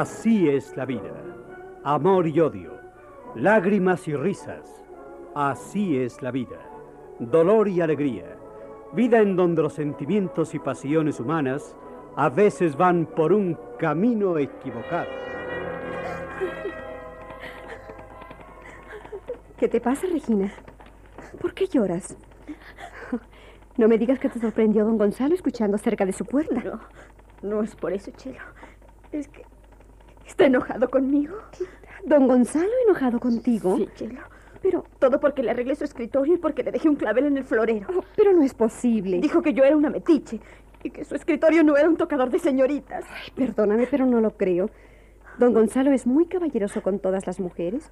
Así es la vida. Amor y odio, lágrimas y risas. Así es la vida. Dolor y alegría. Vida en donde los sentimientos y pasiones humanas a veces van por un camino equivocado. ¿Qué te pasa, Regina? ¿Por qué lloras? No me digas que te sorprendió don Gonzalo escuchando cerca de su puerta. No, no es por eso, Chelo. Es que está enojado conmigo. ¿Don Gonzalo enojado contigo? Sí, Chelo. Pero, Todo porque le arreglé su escritorio y porque le dejé un clavel en el florero. oh, pero no es posible. Dijo que yo era una metiche y que su escritorio no era un tocador de señoritas. Ay, perdóname, pero no lo creo. Don Gonzalo es muy caballeroso con todas las mujeres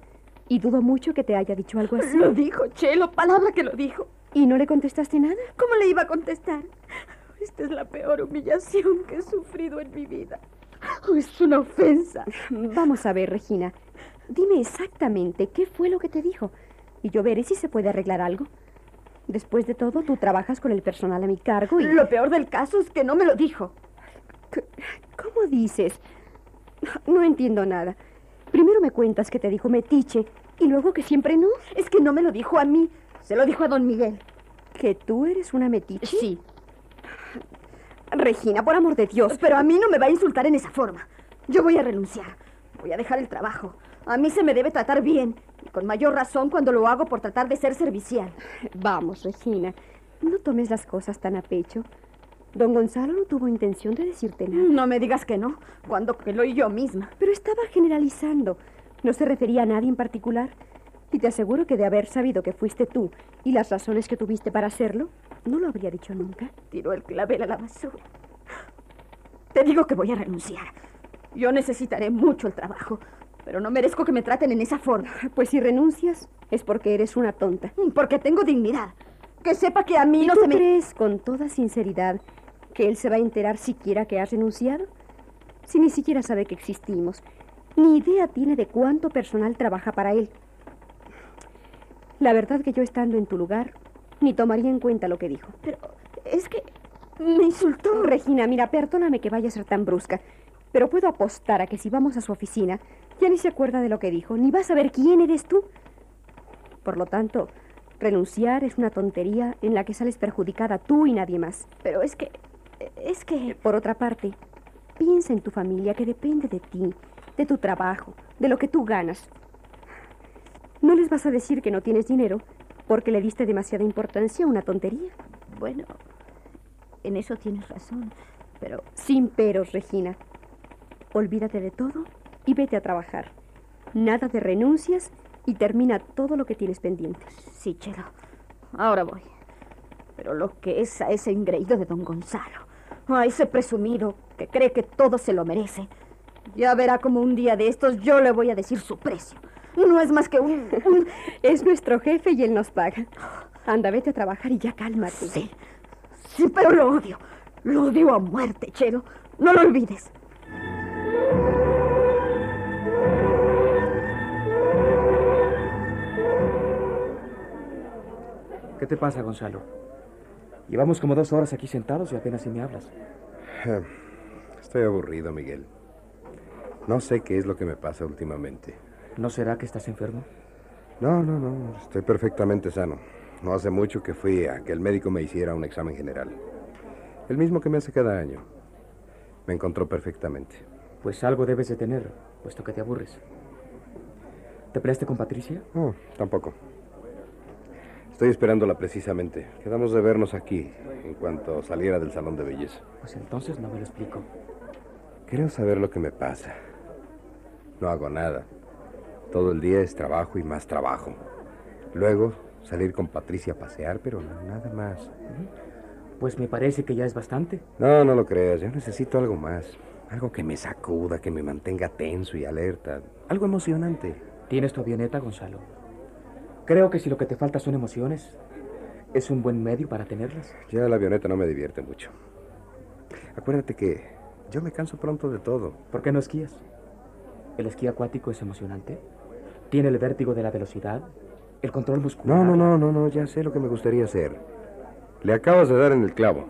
y dudo mucho que te haya dicho algo así. Lo dijo, Chelo, palabra que lo dijo. ¿Y no le contestaste nada? ¿Cómo le iba a contestar? Esta es la peor humillación que he sufrido en mi vida. Es una ofensa. Vamos a ver, Regina. Dime exactamente qué fue lo que te dijo y yo veré si se puede arreglar algo. Después de todo, tú trabajas con el personal a mi cargo y... Lo peor del caso es que no me lo dijo. ¿Cómo dices? No entiendo nada. Primero me cuentas que te dijo metiche y luego que siempre no. Es que no me lo dijo a mí, se lo dijo a don Miguel. ¿Que tú eres una metiche? Sí, Regina, por amor de Dios. pero a mí no me va a insultar en esa forma. Yo voy a renunciar. Voy a dejar el trabajo. A mí se me debe tratar bien. Y con mayor razón cuando lo hago por tratar de ser servicial. Vamos, Regina. No tomes las cosas tan a pecho. Don Gonzalo no tuvo intención de decirte nada. No me digas que no, cuando que lo oí yo misma. Pero estaba generalizando. No se refería a nadie en particular. Y te aseguro que de haber sabido que fuiste tú y las razones que tuviste para hacerlo, no lo habría dicho nunca. Tiró el clavel a la basura. Te digo que voy a renunciar. Yo necesitaré mucho el trabajo, pero no merezco que me traten en esa forma. Pues si renuncias, es porque eres una tonta. Porque tengo dignidad. Que sepa que a mí ¿Y no tú se me... crees con toda sinceridad que él se va a enterar siquiera que has renunciado? Si ni siquiera sabe que existimos, ni idea tiene de cuánto personal trabaja para él. La verdad que yo estando en tu lugar, ni tomaría en cuenta lo que dijo. Pero es que me insultó. Regina, mira, perdóname que vaya a ser tan brusca, pero puedo apostar a que si vamos a su oficina, ya ni se acuerda de lo que dijo, ni va a saber quién eres tú. Por lo tanto, renunciar es una tontería en la que sales perjudicada tú y nadie más. Pero es que... Es que... Por otra parte, piensa en tu familia que depende de ti, de tu trabajo, de lo que tú ganas. No les vas a decir que no tienes dinero porque le diste demasiada importancia a una tontería. Bueno, en eso tienes razón. Pero Sin peros, Regina. Olvídate de todo y vete a trabajar. Nada de renuncias y termina todo lo que tienes pendiente. sí, Chelo. Ahora voy. Pero lo que es a ese engreído de don Gonzalo, a ese presumido que cree que todo se lo merece, ya verá como un día de estos yo le voy a decir su precio. No es más que un... un- Es nuestro jefe y él nos paga. Anda, vete a trabajar y ya cálmate. Sí, sí, pero lo odio. Lo odio a muerte, Chelo. No lo olvides. ¿Qué te pasa, Gonzalo? Llevamos como dos horas aquí sentados y apenas si me hablas. Eh, Estoy aburrido, Miguel. No sé qué es lo que me pasa últimamente. ¿No será que estás enfermo? No, no, no. Estoy perfectamente sano. No hace mucho que fui a que el médico me hiciera un examen general. El mismo que me hace cada año. Me encontró perfectamente. Pues algo debes de tener, puesto que te aburres. ¿Te peleaste con Patricia? No, tampoco. Estoy esperándola precisamente. Quedamos de vernos aquí en cuanto saliera del salón de belleza. Pues entonces no me lo explico. Creo saber lo que me pasa. No hago nada. Todo el día es trabajo y más trabajo. Luego salir con Patricia a pasear, pero nada más. Pues me parece que ya es bastante. No, no lo creas. Yo necesito algo más. Algo que me sacuda, que me mantenga tenso y alerta. Algo emocionante. ¿Tienes tu avioneta, Gonzalo? Creo que si lo que te falta son emociones, es un buen medio para tenerlas. Ya la avioneta no me divierte mucho. Acuérdate que yo me canso pronto de todo. ¿Por qué no esquías? El esquí acuático es emocionante. Tiene el vértigo de la velocidad, el control muscular. No, no, no, no, no, ya sé lo que me gustaría hacer. Le acabas de dar en el clavo.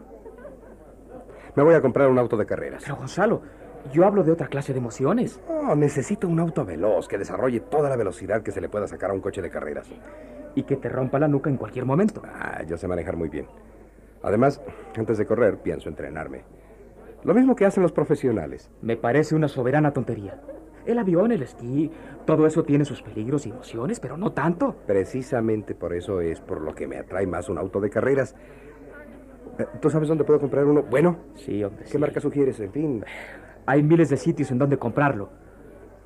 Me voy a comprar un auto de carreras. Pero Gonzalo, yo hablo de otra clase de emociones. No, necesito un auto veloz que desarrolle toda la velocidad que se le pueda sacar a un coche de carreras. Y que te rompa la nuca en cualquier momento. Ah, yo sé manejar muy bien. Además, antes de correr, pienso entrenarme. Lo mismo que hacen los profesionales. Me parece una soberana tontería. El avión, el esquí, todo eso tiene sus peligros y emociones, pero no tanto. Precisamente por eso es por lo que me atrae más un auto de carreras. Eh, ¿Tú sabes dónde puedo comprar uno? Bueno. Sí, hombre. ¿Qué sí. marca sugieres? En fin. Hay miles de sitios en donde comprarlo.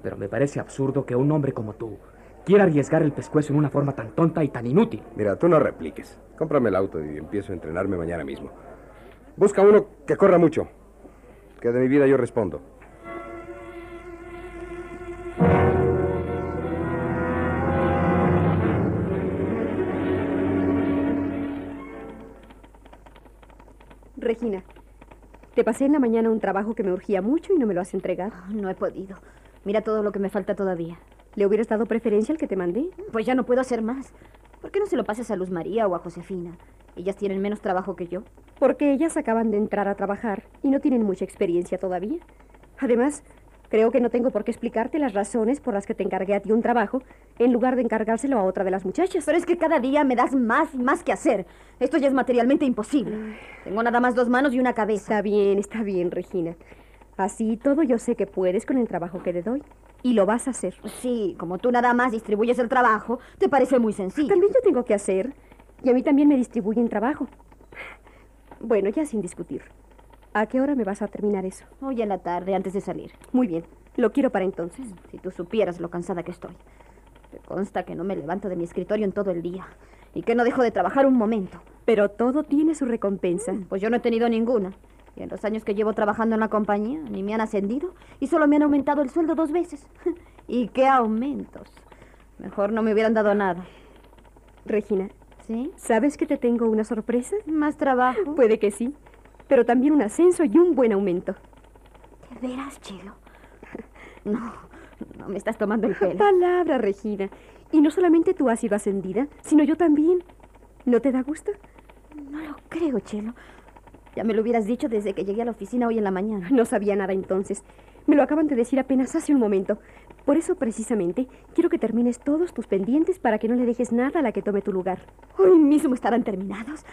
Pero me parece absurdo que un hombre como tú quiera arriesgar el pescuezo en una forma tan tonta y tan inútil. Mira, tú no repliques. Cómprame el auto y empiezo a entrenarme mañana mismo. Busca uno que corra mucho. Que de mi vida yo respondo. Regina, te pasé en la mañana un trabajo que me urgía mucho y no me lo has entregado. No he podido. Mira todo lo que me falta todavía. ¿Le hubieras dado preferencia al que te mandé? Pues ya no puedo hacer más. ¿Por qué no se lo pases a Luz María o a Josefina? Ellas tienen menos trabajo que yo. Porque ellas acaban de entrar a trabajar y no tienen mucha experiencia todavía. Además, creo que no tengo por qué explicarte las razones por las que te encargué a ti un trabajo en lugar de encargárselo a otra de las muchachas. Pero es que cada día me das más y más que hacer. Esto ya es materialmente imposible. Tengo nada más dos manos y una cabeza. Está bien, está bien, Regina. Así todo yo sé que puedes con el trabajo que te doy. Y lo vas a hacer. Sí, como tú nada más distribuyes el trabajo, te parece muy sencillo. También yo tengo que hacer. Y a mí también me distribuyen trabajo. Bueno, ya sin discutir. ¿A qué hora me vas a terminar eso? Hoy en la tarde, antes de salir. Muy bien. Lo quiero para entonces. Si tú supieras lo cansada que estoy. Te consta que no me levanto de mi escritorio en todo el día. Y que no dejo de trabajar un momento. Pero todo tiene su recompensa. Pues yo no he tenido ninguna. Y en los años que llevo trabajando en la compañía, ni me han ascendido y solo me han aumentado el sueldo dos veces. ¿Y qué aumentos? Mejor no me hubieran dado nada. Regina, ¿Sí? ¿sabes que te tengo una sorpresa? ¿Más trabajo? Puede que sí. Pero también un ascenso y un buen aumento. ¿De veras, Chelo? No, no me estás tomando el pelo. Palabra, Regina. Y no solamente tú has sido ascendida, sino yo también. ¿No te da gusto? No lo creo, Chelo. Ya me lo hubieras dicho desde que llegué a la oficina hoy en la mañana. No sabía nada entonces. Me lo acaban de decir apenas hace un momento. Por eso, precisamente, quiero que termines todos tus pendientes para que no le dejes nada a la que tome tu lugar. Hoy mismo estarán terminados.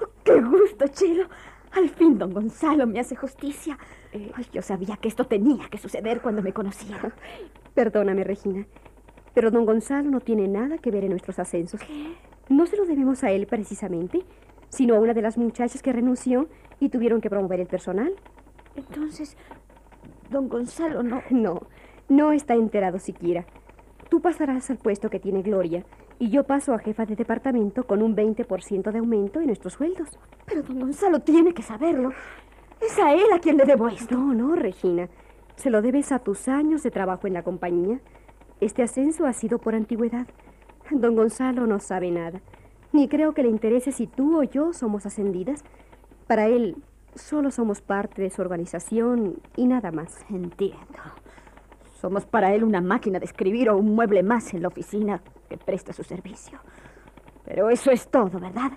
Oh, ¡Qué gusto, Chelo! Al fin, don Gonzalo me hace justicia. Ay, yo sabía que esto tenía que suceder cuando me conocía. Perdóname, Regina. Pero don Gonzalo no tiene nada que ver en nuestros ascensos. No se lo debemos a él precisamente, sino a una de las muchachas que renunció y tuvieron que promover el personal. Entonces, don Gonzalo no... No, no está enterado siquiera. Tú pasarás al puesto que tiene Gloria y yo paso a jefa de departamento con un 20% de aumento en nuestros sueldos. Pero don Gonzalo tiene que saberlo. Es a él a quien le debo esto. No, no, Regina. Se lo debes a tus años de trabajo en la compañía. Este ascenso ha sido por antigüedad. Don Gonzalo no sabe nada. Ni creo que le interese si tú o yo somos ascendidas. Para él, solo somos parte de su organización y nada más. Entiendo. Somos para él una máquina de escribir o un mueble más en la oficina que presta su servicio. Pero eso es todo, ¿verdad?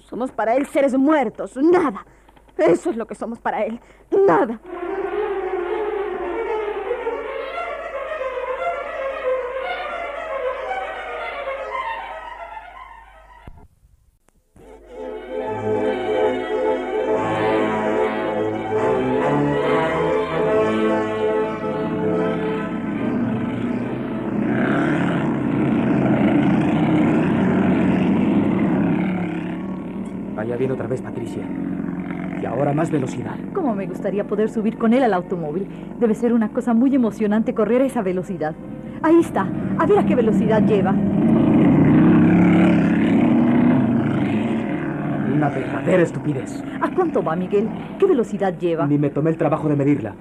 Somos para él seres muertos, nada. Eso es lo que somos para él, nada. Patricia. Y ahora más velocidad. ¿Cómo me gustaría poder subir con él al automóvil? Debe ser una cosa muy emocionante correr a esa velocidad. Ahí está. A ver a qué velocidad lleva. Una verdadera estupidez. ¿A cuánto va, Miguel? ¿Qué velocidad lleva? Ni me tomé el trabajo de medirla.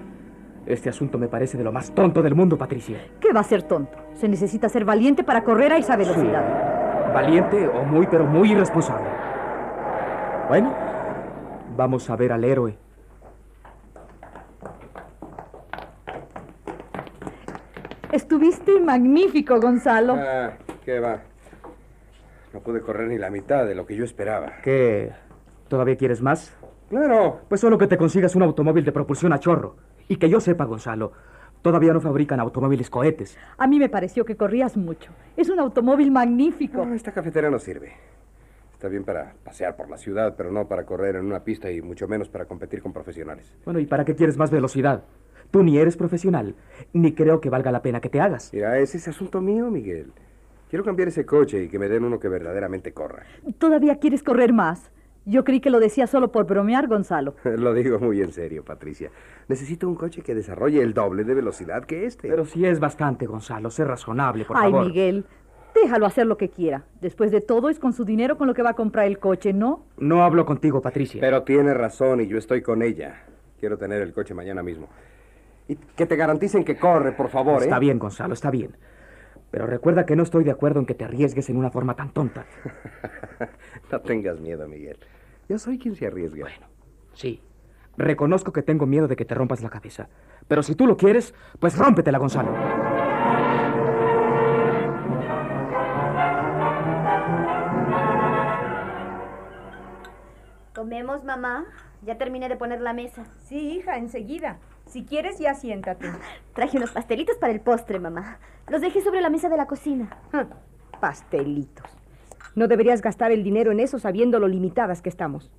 Este asunto me parece de lo más tonto del mundo, Patricia. ¿Qué va a ser tonto? Se necesita ser valiente para correr a esa velocidad. Valiente o muy, pero muy irresponsable. Bueno, vamos a ver al héroe. Estuviste magnífico, Gonzalo. Ah, ¿qué va? No pude correr ni la mitad de lo que yo esperaba. ¿Qué? ¿Todavía quieres más? Claro. Pues solo que te consigas un automóvil de propulsión a chorro. Y que yo sepa, Gonzalo, todavía no fabrican automóviles cohetes. A mí me pareció que corrías mucho. Es un automóvil magnífico. No, esta cafetera no sirve. Está bien para pasear por la ciudad, pero no para correr en una pista y mucho menos para competir con profesionales. Bueno, ¿y para qué quieres más velocidad? Tú ni eres profesional, ni creo que valga la pena que te hagas. Mira, ese es asunto mío, Miguel. Quiero cambiar ese coche y que me den uno que verdaderamente corra. ¿Todavía quieres correr más? Yo creí que lo decía solo por bromear, Gonzalo. Lo digo muy en serio, Patricia. Necesito un coche que desarrolle el doble de velocidad que este. Pero si es bastante, Gonzalo, sé razonable, por Ay, favor. Miguel, déjalo hacer lo que quiera. Después de todo, es con su dinero con lo que va a comprar el coche, ¿no? No hablo contigo, Patricia. Pero tiene razón y yo estoy con ella. Quiero tener el coche mañana mismo. Y que te garanticen que corre, por favor, ¿eh? Está bien, Gonzalo, está bien. Pero recuerda que no estoy de acuerdo en que te arriesgues en una forma tan tonta. no tengas miedo, Miguel. Yo soy quien se arriesga. Bueno, sí. Reconozco que tengo miedo de que te rompas la cabeza. Pero si tú lo quieres, pues rómpetela, Gonzalo. ¿Comemos, mamá? Ya terminé de poner la mesa. Sí, hija, enseguida. Si quieres, ya siéntate. Traje unos pastelitos para el postre, mamá. Los dejé sobre la mesa de la cocina. Ah, Pastelitos. No deberías gastar el dinero en eso sabiendo lo limitadas que estamos.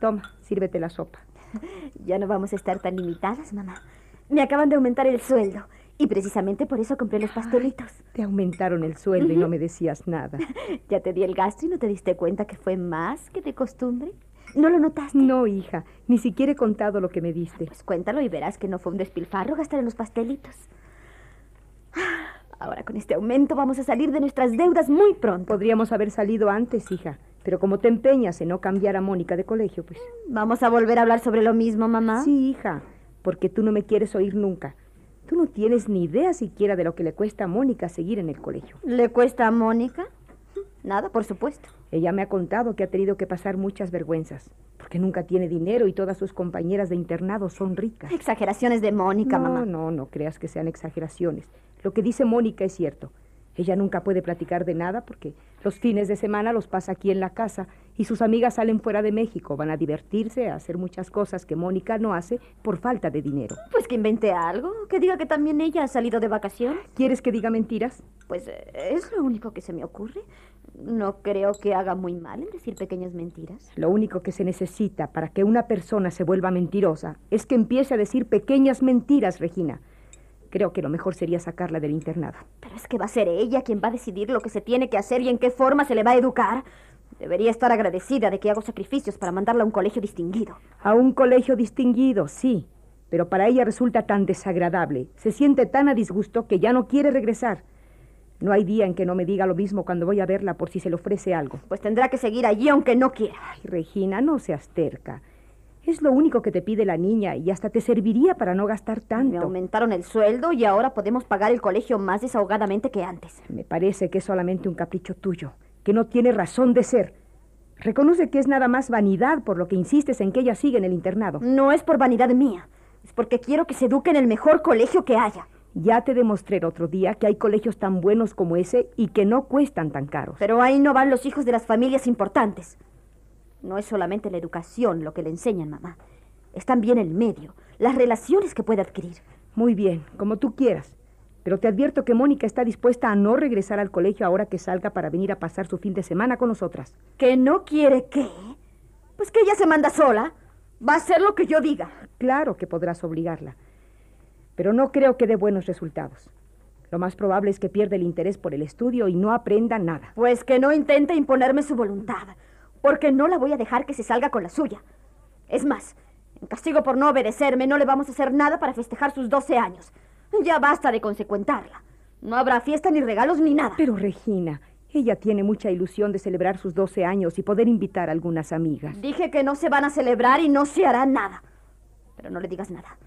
Toma, sírvete la sopa. Ya no vamos a estar tan limitadas, mamá. Me acaban de aumentar el sueldo. Y precisamente por eso compré los pastelitos. Te aumentaron el sueldo y no me decías nada. Ya te di el gasto y no te diste cuenta que fue más que de costumbre. ¿No lo notaste? No, hija, ni siquiera he contado lo que me diste. Pues cuéntalo y verás que no fue un despilfarro gastar en los pastelitos. Ahora con este aumento vamos a salir de nuestras deudas muy pronto. Podríamos haber salido antes, hija. Pero como te empeñas en no cambiar a Mónica de colegio, pues... ¿Vamos a volver a hablar sobre lo mismo, mamá? Sí, hija, porque tú no me quieres oír nunca. Tú no tienes ni idea siquiera de lo que le cuesta a Mónica seguir en el colegio. ¿Le cuesta a Mónica? Nada, por supuesto. Ella me ha contado que ha tenido que pasar muchas vergüenzas, porque nunca tiene dinero y todas sus compañeras de internado son ricas. Exageraciones de Mónica, no, mamá. No, no creas que sean exageraciones. Lo que dice Mónica es cierto. Ella nunca puede platicar de nada porque los fines de semana los pasa aquí en la casa y sus amigas salen fuera de México, van a divertirse, a hacer muchas cosas que Mónica no hace por falta de dinero. Pues que invente algo, que diga que también ella ha salido de vacaciones. ¿Quieres que diga mentiras? Pues eh, es lo único que se me ocurre. No creo que haga muy mal en decir pequeñas mentiras. Lo único que se necesita para que una persona se vuelva mentirosa es que empiece a decir pequeñas mentiras, Regina. Creo que lo mejor sería sacarla del internado. Pero es que va a ser ella quien va a decidir lo que se tiene que hacer y en qué forma se le va a educar. Debería estar agradecida de que hago sacrificios para mandarla a un colegio distinguido. A un colegio distinguido, sí. Pero para ella resulta tan desagradable. Se siente tan a disgusto que ya no quiere regresar. No hay día en que no me diga lo mismo cuando voy a verla por si se le ofrece algo. Pues tendrá que seguir allí aunque no quiera. Ay, Regina, no seas terca. Es lo único que te pide la niña y hasta te serviría para no gastar Me tanto. aumentaron el sueldo y ahora podemos pagar el colegio más desahogadamente que antes. Me parece que es solamente un capricho tuyo, que no tiene razón de ser. Reconoce que es nada más vanidad por lo que insistes en que ella siga en el internado. No es por vanidad mía, es porque quiero que se eduque en el mejor colegio que haya. Ya te demostré el otro día que hay colegios tan buenos como ese y que no cuestan tan caros. Pero ahí no van los hijos de las familias importantes. No es solamente la educación lo que le enseñan, mamá. Es también el medio, las relaciones que puede adquirir. Muy bien, como tú quieras. Pero te advierto que Mónica está dispuesta a no regresar al colegio ahora que salga para venir a pasar su fin de semana con nosotras. ¿Que no quiere qué? Pues que ella se manda sola. Va a hacer lo que yo diga. Claro que podrás obligarla. Pero no creo que dé buenos resultados. Lo más probable es que pierda el interés por el estudio y no aprenda nada. Pues que no intente imponerme su voluntad. porque no la voy a dejar que se salga con la suya. Es más, en castigo por no obedecerme, no le vamos a hacer nada para festejar sus 12 años. Ya basta de consecuentarla. No habrá fiesta ni regalos ni nada. Pero Regina, ella tiene mucha ilusión de celebrar sus 12 años y poder invitar a algunas amigas. Dije que no se van a celebrar y no se hará nada. Pero no le digas nada.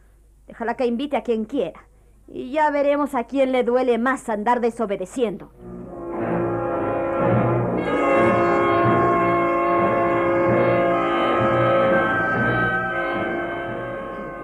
Déjala que invite a quien quiera. Y ya veremos a quién le duele más andar desobedeciendo.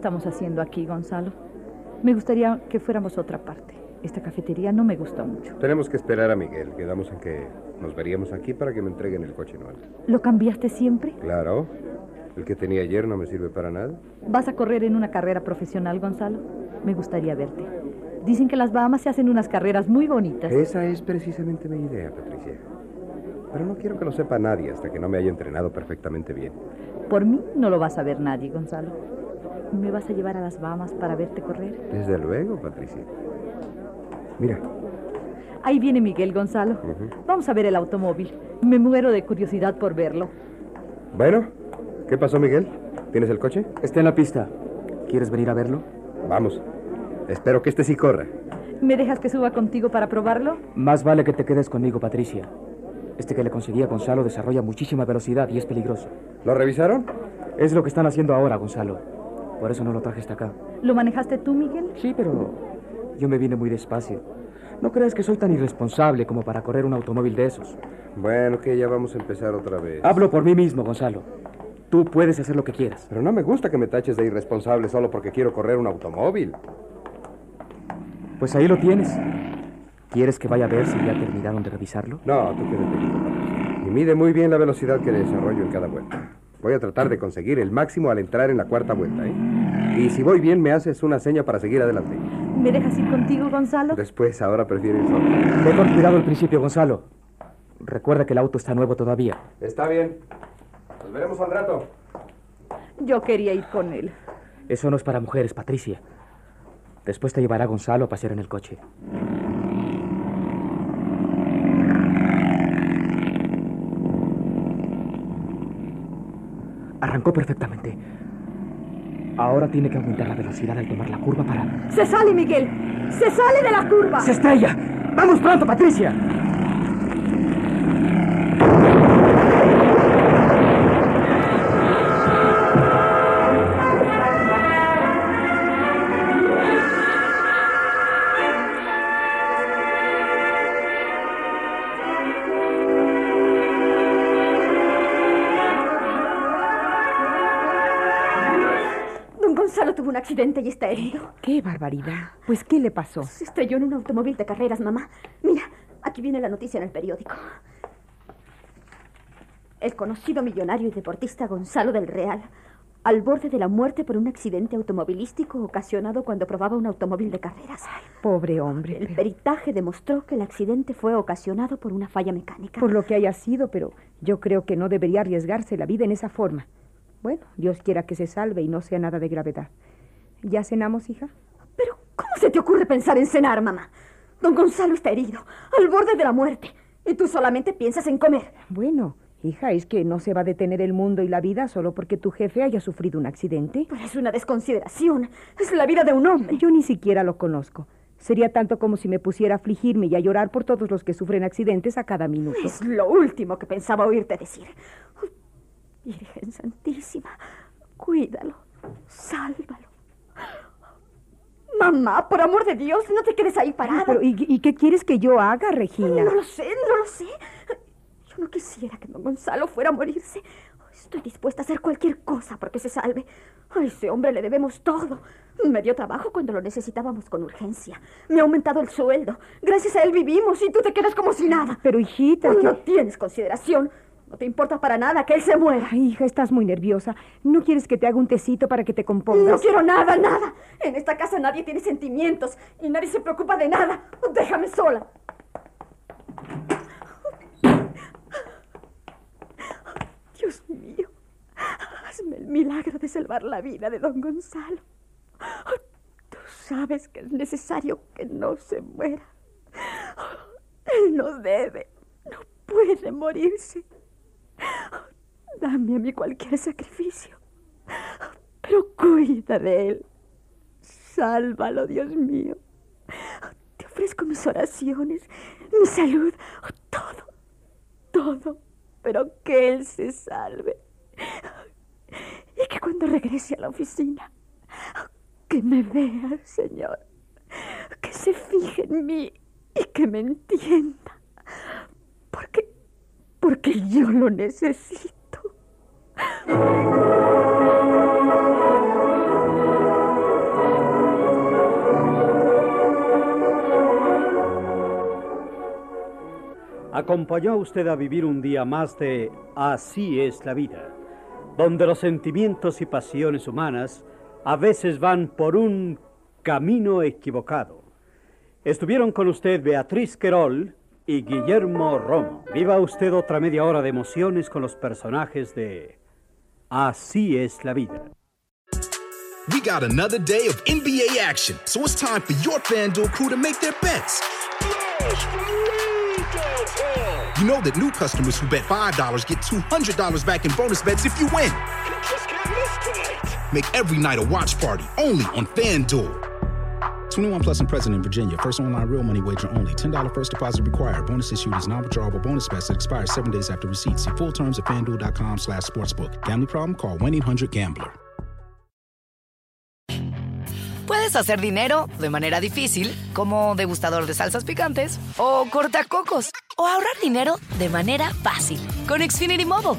Estamos haciendo aquí, Gonzalo? Me gustaría que fuéramos a otra parte. Esta cafetería no me gusta mucho. Tenemos que esperar a Miguel. Quedamos en que nos veríamos aquí para que me entreguen el coche nuevo. ¿Lo cambiaste siempre? Claro. El que tenía ayer no me sirve para nada. ¿Vas a correr en una carrera profesional, Gonzalo? Me gustaría verte. Dicen que las Bahamas se hacen unas carreras muy bonitas. Esa es precisamente mi idea, Patricia. Pero no quiero que lo sepa nadie hasta que no me haya entrenado perfectamente bien. Por mí no lo vas a ver nadie, Gonzalo. ¿Me vas a llevar a las Bahamas para verte correr? Desde luego, Patricia. Mira, Ahí viene Miguel, Gonzalo. Vamos a ver el automóvil. Me muero de curiosidad por verlo. bueno, ¿qué pasó, Miguel? ¿Tienes el coche? Está en la pista. ¿Quieres venir a verlo? Vamos. Espero que este sí corra. ¿Me dejas que suba contigo para probarlo? Más vale que te quedes conmigo, Patricia. Este que le conseguí a Gonzalo desarrolla muchísima velocidad y es peligroso. ¿Lo revisaron? Es lo que están haciendo ahora, Gonzalo. Por eso no lo traje hasta acá. ¿Lo manejaste tú, Miguel? Sí, pero yo me vine muy despacio. No creas que soy tan irresponsable como para correr un automóvil de esos. Bueno, que ya vamos a empezar otra vez. Hablo por mí mismo, Gonzalo. Tú puedes hacer lo que quieras. Pero no me gusta que me taches de irresponsable solo porque quiero correr un automóvil. Pues ahí lo tienes. ¿Quieres que vaya a ver si ya terminaron de revisarlo? No, tú quédate. Y mide muy bien la velocidad que desarrollo en cada vuelta. Voy a tratar de conseguir el máximo al entrar en la cuarta vuelta, ¿eh? Y si voy bien, me haces una seña para seguir adelante. ¿Me dejas ir contigo, Gonzalo? Después, ahora prefiero ir solo. Ve con cuidado al principio, Gonzalo. Recuerda que el auto está nuevo todavía. Está bien. Nos veremos al rato. Yo quería ir con él. Eso no es para mujeres, Patricia. Después te llevará Gonzalo a pasear en el coche. Arrancó perfectamente. Ahora tiene que aumentar la velocidad al tomar la curva para... ¡Se sale, Miguel! ¡Se sale de la curva! ¡Se estrella! ¡Vamos pronto, Patricia! Accidente y está herido. ¡Qué barbaridad! Pues, ¿qué le pasó? Se estrelló en un automóvil de carreras, mamá. Mira, aquí viene la noticia en el periódico. El conocido millonario y deportista Gonzalo del Real, al borde de la muerte por un accidente automovilístico ocasionado cuando probaba un automóvil de carreras. Pobre hombre. El pero- peritaje demostró que el accidente fue ocasionado por una falla mecánica. Por lo que haya sido, pero yo creo que no debería arriesgarse la vida en esa forma. Bueno, Dios quiera que se salve y no sea nada de gravedad. ¿Ya cenamos, hija? Pero, ¿cómo se te ocurre pensar en cenar, mamá? Don Gonzalo está herido, al borde de la muerte. y tú solamente piensas en comer. Bueno, hija, es que no se va a detener el mundo y la vida solo porque tu jefe haya sufrido un accidente. Pero es una desconsideración. Es la vida de un hombre. Yo ni siquiera lo conozco. Sería tanto como si me pusiera a afligirme y a llorar por todos los que sufren accidentes a cada minuto. Es lo último que pensaba oírte decir. Virgen Santísima, cuídalo, sálvalo. Mamá, por amor de Dios, no te quedes ahí parada. Pero, ¿y, y qué quieres que yo haga, Regina? No lo sé, no lo sé. Yo no quisiera que don Gonzalo fuera a morirse. Estoy dispuesta a hacer cualquier cosa porque se salve. A ese hombre le debemos todo. Me dio trabajo cuando lo necesitábamos con urgencia. Me ha aumentado el sueldo. Gracias a él vivimos y tú te quedas como si nada. Pero, hijita... No tienes consideración. No te importa para nada que él se muera. Ay, hija, estás muy nerviosa. ¿No quieres que te haga un tecito para que te compongas? No quiero nada, nada. En esta casa nadie tiene sentimientos y nadie se preocupa de nada. Déjame sola. Dios mío, hazme el milagro de salvar la vida de don Gonzalo. Tú sabes que es necesario que no se muera. Él no debe, no puede morirse. Dame a mí cualquier sacrificio, pero cuida de él. Sálvalo, Dios mío. Te ofrezco mis oraciones, mi salud, todo, todo, pero que él se salve. Y que cuando regrese a la oficina, que me vea, Señor, que se fije en mí y que me entienda. Porque, porque yo lo necesito. Acompañó a usted a vivir un día más de Así es la vida, donde los sentimientos y pasiones humanas a veces van por un camino equivocado. Estuvieron con usted Beatriz Querol y Guillermo Romo. Viva usted otra media hora de emociones con los personajes de Así es la vida. We got another day of NBA action, so it's time for your FanDuel crew to make their bets. You know that new customers who bet $5 get $200 back in bonus bets if you win. Make every night a watch party only on FanDuel. 21 plus and present in Virginia. First online real money wager only. $10 first deposit required. Bonus issued is non-withdrawable bonus bets that expire seven days after receipt. See full terms at fanduel.com slash sportsbook. Gambling problem? Call 1-800-GAMBLER. Puedes hacer dinero de manera difícil, como degustador de salsas picantes, o cortacocos, o ahorrar dinero de manera fácil con Xfinity Mobile.